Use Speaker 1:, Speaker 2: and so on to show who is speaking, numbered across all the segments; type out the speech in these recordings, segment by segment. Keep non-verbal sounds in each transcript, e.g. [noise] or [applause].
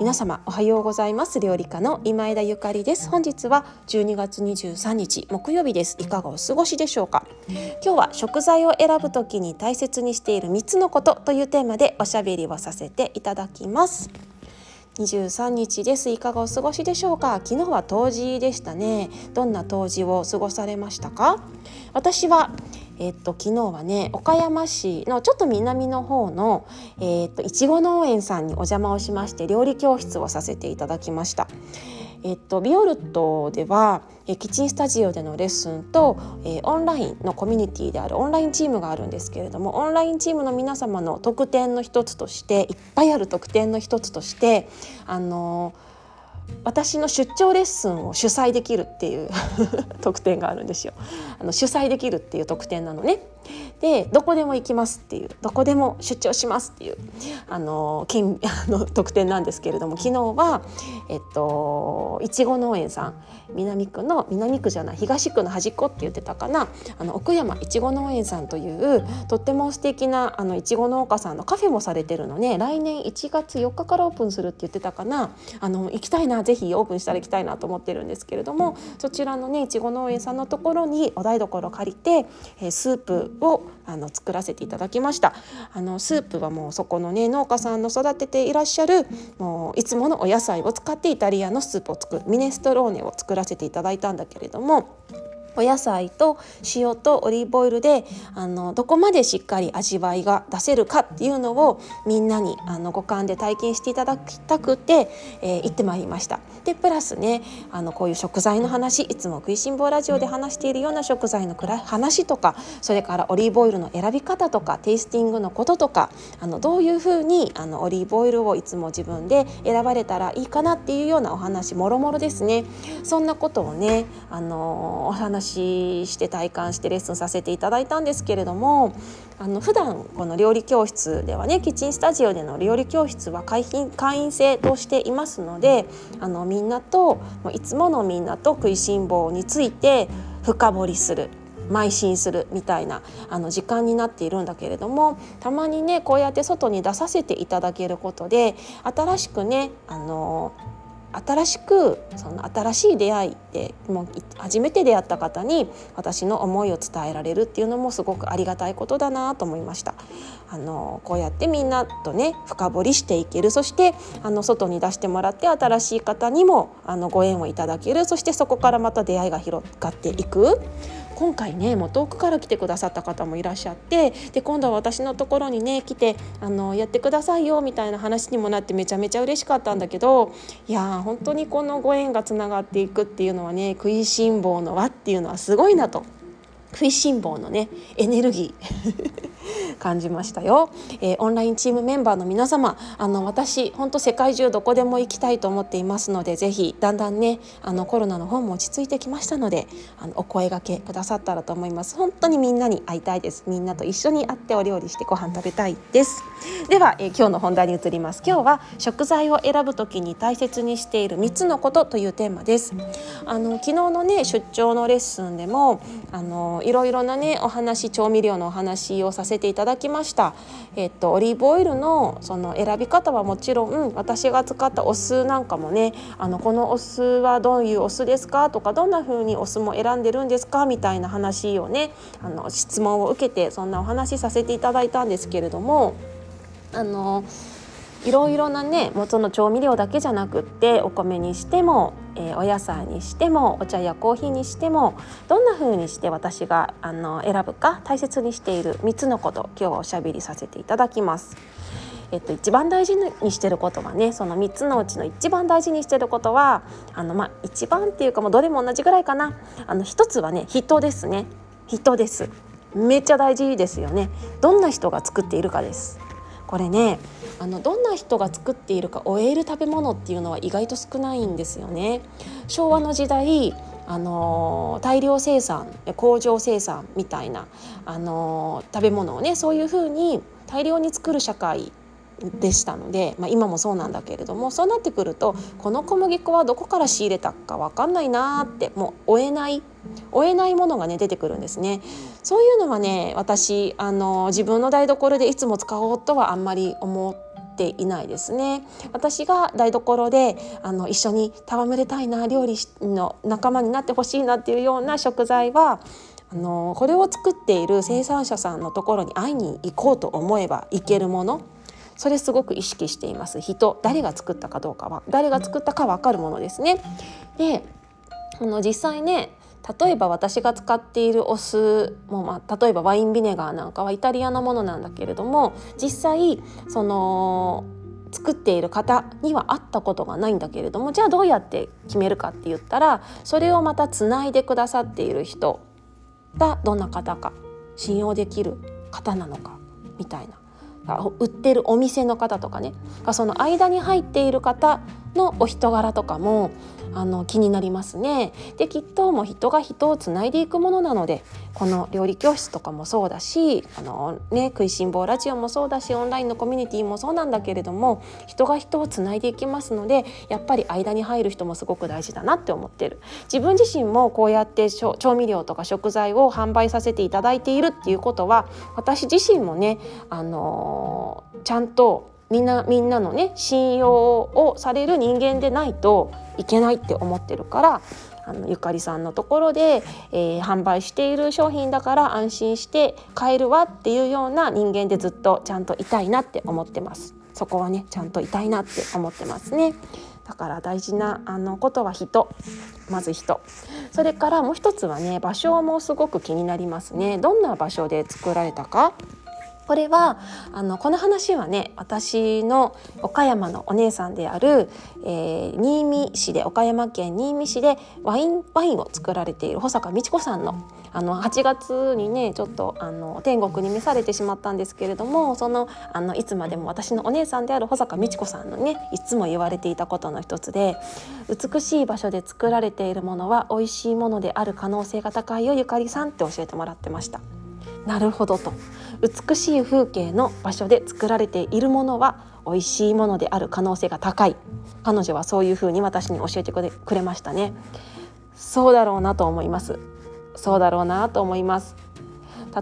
Speaker 1: 皆様おはようございます。料理家の今枝ゆかりです。本日は12月23日木曜日です。いかがお過ごしでしょうか？今日は食材を選ぶときに大切にしている3つのことというテーマでおしゃべりをさせていただきます。23日です。いかがお過ごしでしょうか？昨日は冬至でしたね。どんな冬至を過ごされましたか？私はえっと、昨日はね岡山市のちょっと南の方の、えっと、いちご農園さんにお邪魔をしまして料理教室をさせていただきました。えっと、ビオルトではキッチンスタジオでのレッスンと、えー、オンラインのコミュニティであるオンラインチームがあるんですけれどもオンラインチームの皆様の特典の一つとしていっぱいある特典の一つとしてあのー私の出張レッスンを主催できるっていう [laughs] 特典があるんですよ。あの主催できるっていう特典なのね。でどこでも行きますっていうどこでも出張しますっていうあの金 [laughs] あの特典なんですけれども昨日はえっといちご農園さん南区の南区じゃない東区の端っこって言ってたかな。あの奥山いちご農園さんというとっても素敵なあのいちご農家さんのカフェもされてるのね。来年1月4日からオープンするって言ってたかな。あの行きたいな。ぜひオープンしたら行きたいなと思ってるんですけれどもそちらのねいちご農園さんのところにお台所借りて、え、スープをあの作らせていただきました。あのスープはもうそこのね農家さんの育てていらっしゃるもういつものお野菜を使ってイタリアのスープを作るミネストローネを作らせていただいたんだけれどもお野菜と塩とオリーブオイルであのどこまでしっかり味わいが出せるかっていうのをみんなにあの五感で体験していただきたくて、えー、行ってまいりました。でプラスねあのこういう食材の話いつも食いしん坊ラジオで話しているような食材の話とかそれからオリーブオイルの選び方とかテイスティングのこととかあのどういうふうにあのオリーブオイルをいつも自分で選ばれたらいいかなっていうようなお話もろもろですねそんなことをねあのお話しして体感してレッスンさせていただいたんですけれどもあの普段この料理教室ではねキッチンスタジオでの料理教室は会員会員制としていますのであのみんなといつものみんなと食いしん坊について深掘りする邁進するみたいなあの時間になっているんだけれどもたまにねこうやって外に出させていただけることで新しくねあの新しくその新しい出会いでもう初めて出会った方に私の思いを伝えられるっていうのもすごくありがたいことだなと思いました。あのこうやってみんなとね深掘りしていける。そしてあの外に出してもらって新しい方にもあのご縁をいただける。そしてそこからまた出会いが広がっていく。今回ねもう遠くから来てくださった方もいらっしゃってで今度は私のところにね来てあのやってくださいよみたいな話にもなってめちゃめちゃ嬉しかったんだけどいや本当にこのご縁がつながっていくっていうのはね食いしん坊の輪っていうのはすごいなと。食いしん坊のねエネルギー。[laughs] 感じましたよ、えー、オンラインチームメンバーの皆様あの私本当世界中どこでも行きたいと思っていますのでぜひだんだんねあのコロナの方も落ち着いてきましたのであのお声がけくださったらと思います。本当にみんなに会いたいです。みんなと一緒に会ってお料理してご飯食べたいです。では、えー、今日の本題に移ります。今日は食材を選ぶ時に大切にしている3つのことというテーマです。あの昨日のね出張のレッスンでもあのいろいろなねお話調味料のお話をさせていただきました。えっとオリーブオイルのその選び方はもちろん私が使ったお酢なんかもねあのこのお酢はどういうお酢ですかとかどんな風にお酢も選んでるんですかみたいな話をねあの質問を受けてそんなお話させていただいたんですけれどもあのいろいろなね元の調味料だけじゃなくってお米にしても、えー、お野菜にしてもお茶やコーヒーにしてもどんな風にして私があの選ぶか大切にしている3つのこと今日はおしゃべりさせていただきます。えっと、一番大事にしてることはねその3つのうちの一番大事にしてることはあの、まあ、一番っていうかもうどれも同じぐらいかな。あの1つはね人ですね。人です。めっちゃ大事ですよね。どんな人が作っているかです。これねあのどんな人が作っているか終える食べ物っていうのは意外と少ないんですよね。昭和の時代あの大量生産工場生産みたいな、あの食べ物をねそういうふうに大量に作る社会でしたので、まあ、今もそうなんだけれどもそうなってくるとこの小麦粉はどこから仕入れたか分かんないなってもう追えない追えないものがね出てくるんですね。そういうのはね私あの自分の台所でいつも使おうとはあんまり思ていないですね。私が台所であの一緒に戯れたいな料理の仲間になってほしいなっていうような食材はあのこれを作っている生産者さんのところに会いに行こうと思えば行けるもの。それすごく意識しています。人誰が作ったかどうかは誰が作ったか分かるものですね。であの実際ね例えば私が使っているお酢も、まあ、例えばワインビネガーなんかはイタリアのものなんだけれども実際その作っている方には会ったことがないんだけれどもじゃあどうやって決めるかって言ったらそれをまたつないでくださっている人がどんな方か信用できる方なのかみたいな売ってるお店の方とかねその間に入っている方のお人柄とかもあの気になりますね。できっともう人が人をつないでいくものなのでこの料理教室とかもそうだしあの、ね、食いしん坊ラジオもそうだしオンラインのコミュニティもそうなんだけれども人が人をつないでいきますのでやっぱり間に入る人もすごく大事だなって思ってる自分自身もこうやって調味料とか食材を販売させていただいているっていうことは私自身もね、あのちゃんとみんなみんなのね信用をされる人間でないといけないって思ってるからあのゆかりさんのところで、えー、販売している商品だから安心して買えるわっていうような人間でずっとちゃんといたいなって思ってます。そこはねちゃんといたいなって思ってますね。だから大事なあのことは人。まず人。それからもう一つはね場所もすごく気になりますね。どんな場所で作られたか。これはあのこの話はね私の岡山のお姉さんである、えー、新見市で岡山県新見市でワインワインを作られている保坂美智子さんのあの8月にねちょっとあの天国に召されてしまったんですけれどもそのあのいつまでも私のお姉さんである保坂美智子さんのねいつも言われていたことの一つで美しい場所で作られているものは美味しいものである可能性が高いよゆかりさんって教えてもらってました。なるほどと。美しい風景の場所で作られているものは美味しいものである可能性が高い。彼女はそういうふうに私に教えてくれましたね。そうだろうなと思います。そうだろうなと思います。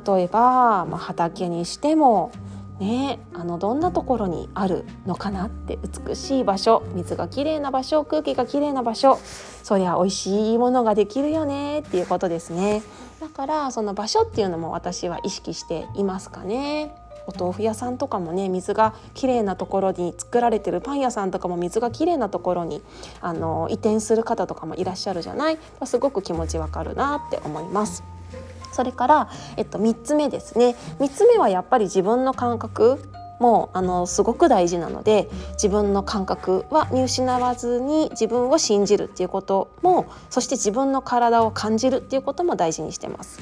Speaker 1: 例えば、まあ、畑にしてもねあのどんなところにあるのかなって。美しい場所水がきれいな場所空気がきれいな場所。そりゃ美味しいものができるよねっていうことですね。だからその場所っていうのも私は意識していますかね。お豆腐屋さんとかもね水がきれいなところに作られてるパン屋さんとかも水がきれいなところにあの移転する方とかもいらっしゃるじゃない？すごく気持ちわかるなって思います。それから、えっと、3つ目ですね。3つ目はやっぱり自分の感覚。もあのすごく大事なので自分の感覚は見失わずに自分を信じるっていうこともそして自分の体を感じるっていうことも大事にしてます。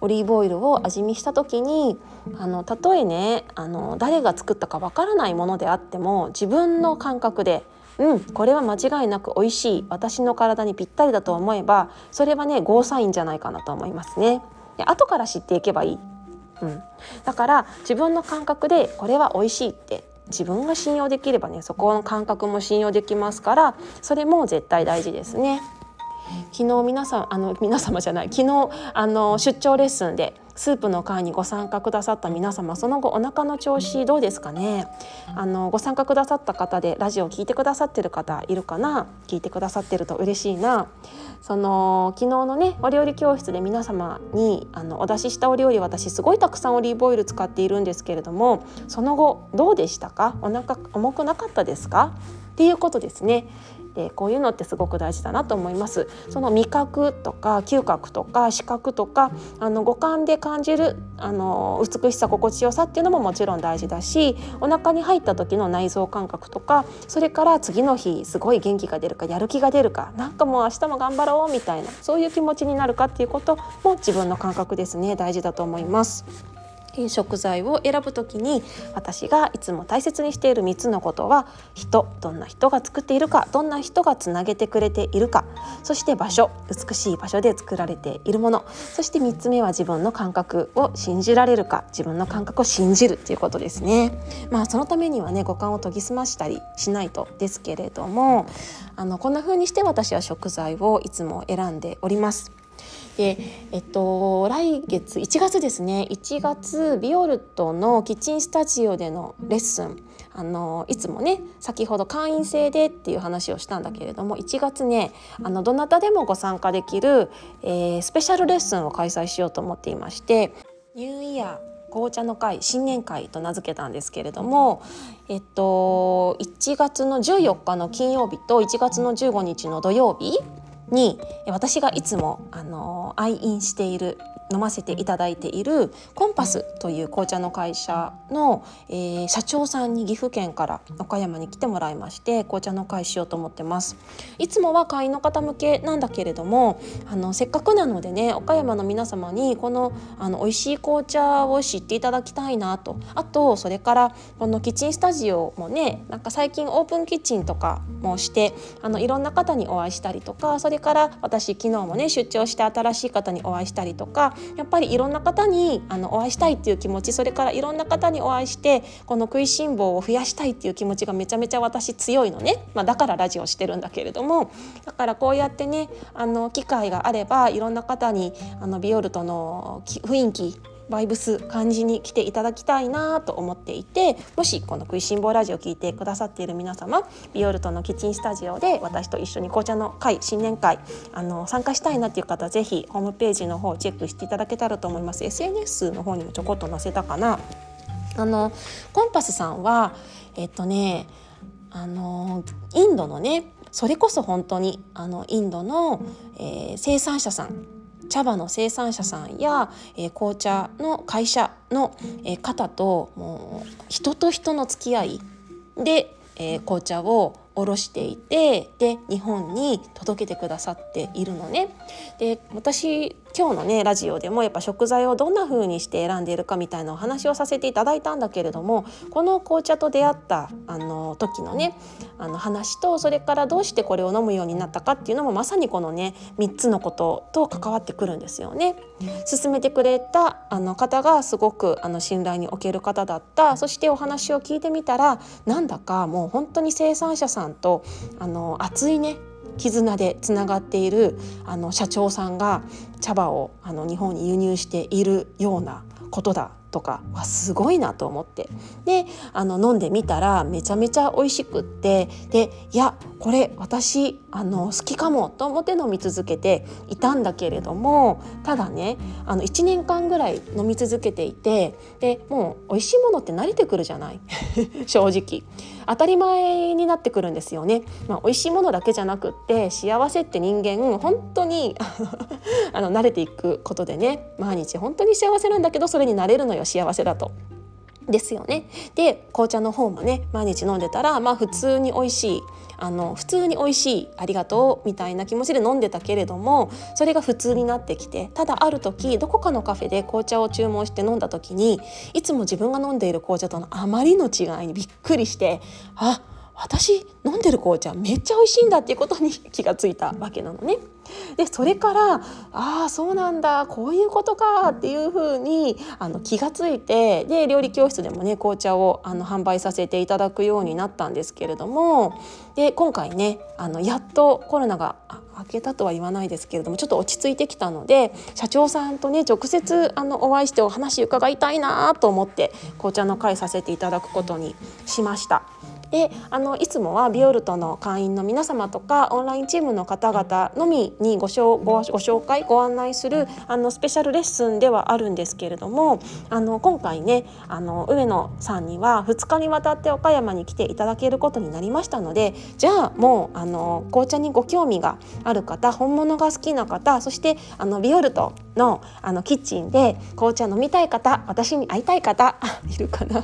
Speaker 1: オリーブオイルを味見した時にあのたとえねあの誰が作ったかわからないものであっても自分の感覚でうんこれは間違いなく美味しい私の体にぴったりだと思えばそれはねゴーサインじゃないかなと思いますね。で後から知っていけばいいうん、だから自分の感覚でこれは美味しいって自分が信用できればねそこの感覚も信用できますからそれも絶対大事ですね。昨日皆さんあの皆様じゃない昨日あの出張レッスンでスープの会にご参加くださった皆様その後お腹の調子どうですかね？あのご参加くださった方でラジオを聞いてくださってる方いるかな？聞いてくださってると嬉しいな。その昨日のねお料理教室で皆様にあのお出ししたお料理私すごいたくさんオリーブオイル使っているんですけれどもその後どうでしたか？お腹重くなかったですか？っていうことですね。でこういうのってすごく大事だなと思います。その味覚とか嗅覚とか視覚とかあの五感で感じるあの美しさ心地よさっていうのももちろん大事だしお腹に入った時の内臓感覚とかそれから次の日すごい元気が出るかやる気が出るかなんかもう明日も頑張ろうみたいなそういう気持ちになるかっていうことも自分の感覚ですね。大事だと思います。食材を選ぶ時に私がいつも大切にしている3つのことは人どんな人が作っているかどんな人がつなげてくれているかそして場所美しい場所で作られているものそして3つ目は自分の感覚を信じられるか自分の感覚を信じるっていうことですね。まあそのためにはね五感を研ぎ澄ましたりしないとですけれどもあのこんな風にして私は食材をいつも選んでおります。でえっと来月1月ですね1月ビオルトのキッチンスタジオでのレッスン。あのいつもね先ほど会員制でっていう話をしたんだけれども1月ねあのどなたでもご参加できる、えー、スペシャルレッスンを開催しようと思っていましてニューイヤー紅茶の会新年会と名付けたんですけれども、えっと、1月の14日の金曜日と1月の15日の土曜日に私がいつもあの愛飲している飲ませていただいているコンパスという紅茶の会社の、えー、社長さんに岐阜県から岡山に来てもらいまして紅茶の会しようと思ってます。いつもは会員の方向けなんだけれどもあのせっかくなのでね岡山の皆様にこのあの美味しい紅茶を知っていただきたいなと。あとそれからこのキッチンスタジオもねなんか最近オープンキッチンとかもしてあのいろんな方にお会いしたりとかそれから私昨日もね出張して新しい方にお会いしたりとかやっぱりいろんな方にあのお会いしたいっていう気持ちそれからいろんな方にお会いしてこの食いしん坊を増やしたいっていう気持ちがめちゃめちゃ私強いのね、まあ、だからラジオしてるんだけれどもだからこうやってねあの機会があればいろんな方にあのビオルトの雰囲気バイブス感じに来ていただきたいなと思っていてもしこの「食いしん坊ラジオ」聞いてくださっている皆様ビオルトのキッチンスタジオで私と一緒に紅茶の会新年会あの参加したいなっていう方ぜひホームページの方チェックしていただけたらと思います。SNS の方にもちょこっと載せたかな。あのコンパスさんはえっとねあのインドのねそれこそ本当にあのインドの、えー、生産者さん茶葉の生産者さんや、えー、紅茶の会社の、えー、方ともう人と人の付き合いで、えー、紅茶を卸していてで日本に届けてくださっているのね。で私今日のねラジオでもやっぱ食材をどんな風にして選んでいるかみたいなお話をさせていただいたんだけれどもこの紅茶と出会ったあの時のねあの話とそれからどうしてこれを飲むようになったかっていうのもまさにこのね3つのことと関わってくるんですよね。勧めてくれたあの方がすごくあの信頼における方だったそしてお話を聞いてみたらなんだかもう本当に生産者さんんとあの熱いね絆でつながっているあの社長さんが茶葉をあの日本に輸入しているようなことだとかわすごいなと思って。であの飲んでみたらめちゃめちゃ美味しくってでいやこれ私あの好きかもと思って飲み続けていたんだけれどもただねあの1年間ぐらい飲み続けていてでもう美味しいものって慣れてくるじゃない？[laughs] 正直。当たり前になってくるんですよね、まあ、美味しいものだけじゃなくって幸せって人間本当に [laughs] あの慣れていくことでね毎日本当に幸せなんだけどそれになれるのよ幸せだと。ですよね。で紅茶の方もね毎日飲んでたらまあ普通に美味しいあの普通に美味しいありがとうみたいな気持ちで飲んでたけれどもそれが普通になってきてただある時どこかのカフェで紅茶を注文して飲んだ時にいつも自分が飲んでいる紅茶とのあまりの違いにびっくりしてあっ私飲んでる紅茶めっちゃ美味しいんだっていうことに気がついたわけなのね。でそれからああそうなんだこういうことかっていうふうにあの気がついてで料理教室でもね紅茶をあの販売させていただくようになったんですけれどもで今回ねあのやっとコロナが明けたとは言わないですけれどもちょっと落ち着いてきたので社長さんとね直接あのお会いしてお話伺いたいなと思って紅茶の会させていただくことにしました。であのいつもはビオルトの会員の皆様とかオンラインチームの方々のみにごごご紹介ご案内するあのスペシャルレッスンではあるんですけれどもあの今回ねあの上野さんには2日にわたって岡山に来ていただけることになりましたのでじゃあもうあの紅茶にご興味がある方本物が好きな方そしてあのビオルトのあのキッチンで紅茶飲みたい方私に会いたい方 [laughs] いるかな？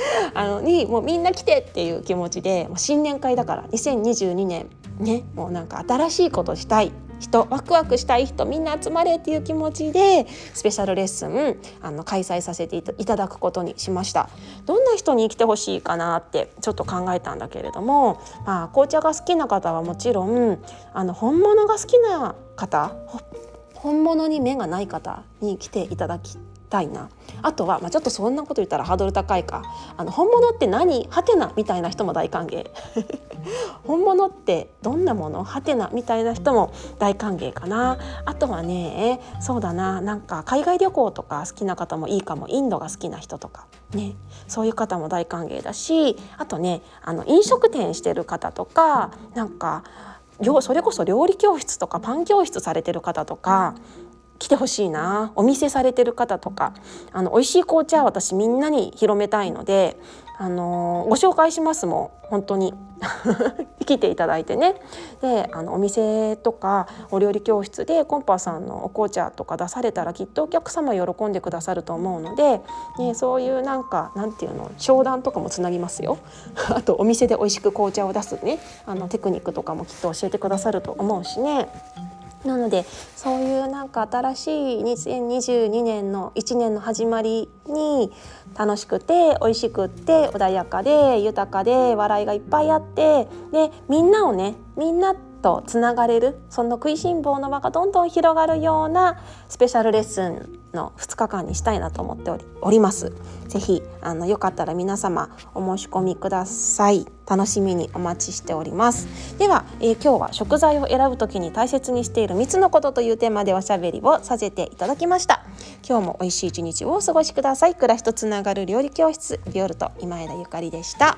Speaker 1: [laughs] あのにもうみんな来てっていう気持ちで新年会だから2022年ねもうなんか新しいことしたい人ワクワクしたい人みんな集まれっていう気持ちでスペシャルレッスンあの開催させていただくことにしました。どんな人に来てほしいかなってちょっと考えたんだけれども、まあ、紅茶が好きな方はもちろんあの本物が好きな方本物に目がない方に来ていただきたいな。あとは、まあ、ちょっとそんなこと言ったらハードル高いか。あの本物って何？ハテナみたいな人も大歓迎。[laughs] 本物ってどんなもの？ハテナみたいな人も大歓迎かな。あとはねそうだな。なんか海外旅行とか好きな方もいいかも。インドが好きな人とか。ね。そういう方も大歓迎だし。あとねあの飲食店してる方とかなんかそれこそ料理教室とかパン教室されてる方とか来てほしいな。お店されてる方とか。あの美味しい紅茶は私みんなに広めたいので、あの、ご紹介しますもん。本当に。[laughs] 来ていただいてね。であのお店とかお料理教室でコンパさんのお紅茶とか出されたらきっとお客様喜んでくださると思うので、ね、そういうなんかなんていうの商談とかもつなぎますよ。[laughs] あとお店で美味しく紅茶を出すねあのテクニックとかもきっと教えてくださると思うしね。なのでそういうなんか新しい2022年の1年の始まりに楽しくて美味しくって穏やかで豊かで笑いがいっぱいあってでみんなをねみんなってとつながれるその食いしん坊の輪がどんどん広がるようなスペシャルレッスンの2日間にしたいなと思っております。ぜひあのよかったら皆様お申し込みください。楽しみにお待ちしております。では、えー、今日は食材を選ぶときに大切にしている3つのことというテーマでおしゃべりをさせていただきました。今日も美味しい一日をお過ごしください。暮らしとつながる料理教室ビオルト今枝ゆかりでした。